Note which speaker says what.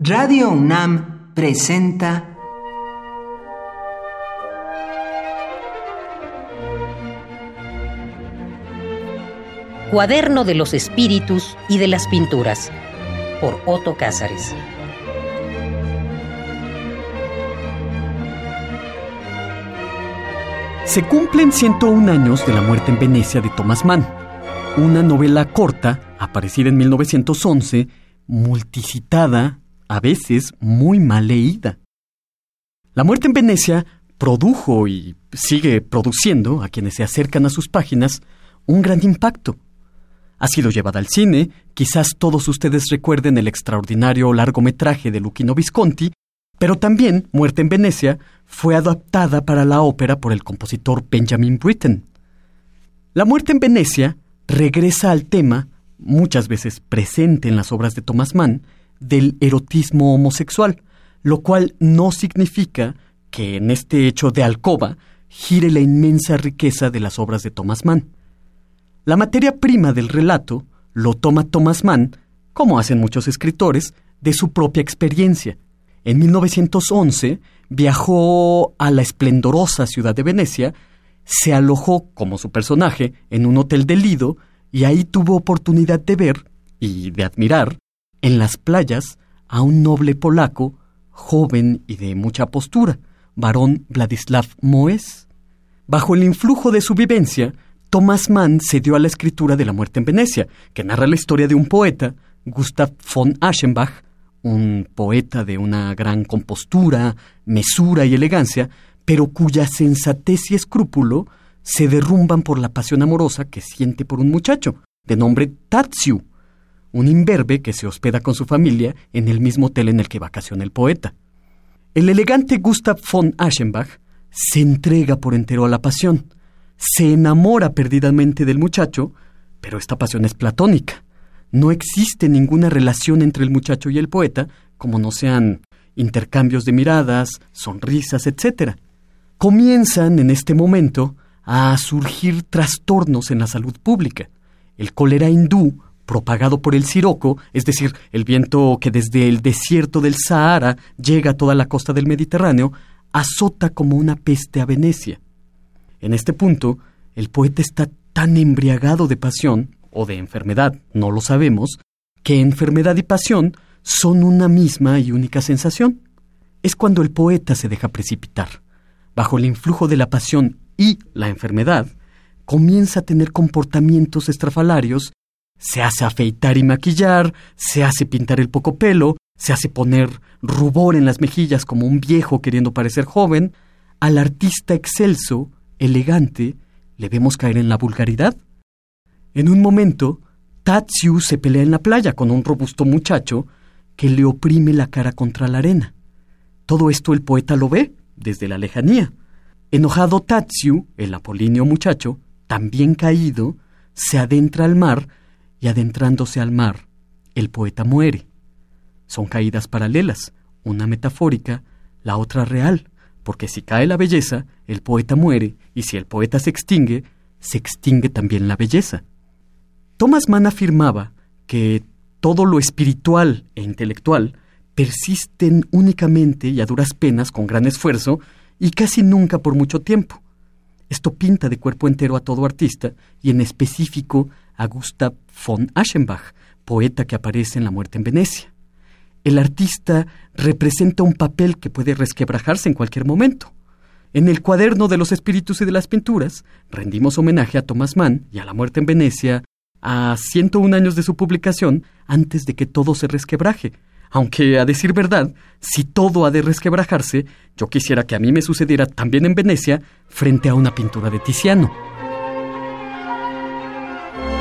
Speaker 1: Radio UNAM presenta
Speaker 2: Cuaderno de los Espíritus y de las Pinturas por Otto Cázares.
Speaker 3: Se cumplen 101 años de la muerte en Venecia de Thomas Mann, una novela corta, aparecida en 1911, multicitada, a veces muy mal leída. La muerte en Venecia produjo y sigue produciendo a quienes se acercan a sus páginas un gran impacto. Ha sido llevada al cine, quizás todos ustedes recuerden el extraordinario largometraje de Luchino Visconti, pero también Muerte en Venecia fue adaptada para la ópera por el compositor Benjamin Britten. La muerte en Venecia regresa al tema, muchas veces presente en las obras de Thomas Mann, del erotismo homosexual, lo cual no significa que en este hecho de alcoba gire la inmensa riqueza de las obras de Thomas Mann. La materia prima del relato lo toma Thomas Mann, como hacen muchos escritores, de su propia experiencia. En 1911 viajó a la esplendorosa ciudad de Venecia, se alojó como su personaje en un hotel de Lido y ahí tuvo oportunidad de ver y de admirar en las playas a un noble polaco, joven y de mucha postura, varón Vladislav Moes. Bajo el influjo de su vivencia, Thomas Mann se dio a la escritura de La muerte en Venecia, que narra la historia de un poeta, Gustav von Aschenbach, un poeta de una gran compostura, mesura y elegancia, pero cuya sensatez y escrúpulo se derrumban por la pasión amorosa que siente por un muchacho, de nombre Tatsiu, un imberbe que se hospeda con su familia en el mismo hotel en el que vacaciona el poeta. El elegante Gustav von Aschenbach se entrega por entero a la pasión, se enamora perdidamente del muchacho, pero esta pasión es platónica. No existe ninguna relación entre el muchacho y el poeta, como no sean intercambios de miradas, sonrisas, etc. Comienzan en este momento a surgir trastornos en la salud pública. El cólera hindú propagado por el siroco, es decir, el viento que desde el desierto del Sahara llega a toda la costa del Mediterráneo, azota como una peste a Venecia. En este punto, el poeta está tan embriagado de pasión, o de enfermedad, no lo sabemos, que enfermedad y pasión son una misma y única sensación. Es cuando el poeta se deja precipitar. Bajo el influjo de la pasión y la enfermedad, comienza a tener comportamientos estrafalarios se hace afeitar y maquillar, se hace pintar el poco pelo, se hace poner rubor en las mejillas como un viejo queriendo parecer joven. Al artista excelso, elegante, le vemos caer en la vulgaridad. En un momento, Tatsiu se pelea en la playa con un robusto muchacho que le oprime la cara contra la arena. Todo esto el poeta lo ve desde la lejanía. Enojado Tatsiu, el apolíneo muchacho, también caído, se adentra al mar y adentrándose al mar, el poeta muere. Son caídas paralelas, una metafórica, la otra real, porque si cae la belleza, el poeta muere, y si el poeta se extingue, se extingue también la belleza. Thomas Mann afirmaba que todo lo espiritual e intelectual persisten únicamente y a duras penas con gran esfuerzo y casi nunca por mucho tiempo. Esto pinta de cuerpo entero a todo artista y en específico a von Aschenbach, poeta que aparece en La muerte en Venecia. El artista representa un papel que puede resquebrajarse en cualquier momento. En el cuaderno de los espíritus y de las pinturas, rendimos homenaje a Thomas Mann y a La muerte en Venecia a 101 años de su publicación antes de que todo se resquebraje. Aunque, a decir verdad, si todo ha de resquebrajarse, yo quisiera que a mí me sucediera también en Venecia frente a una pintura de Tiziano.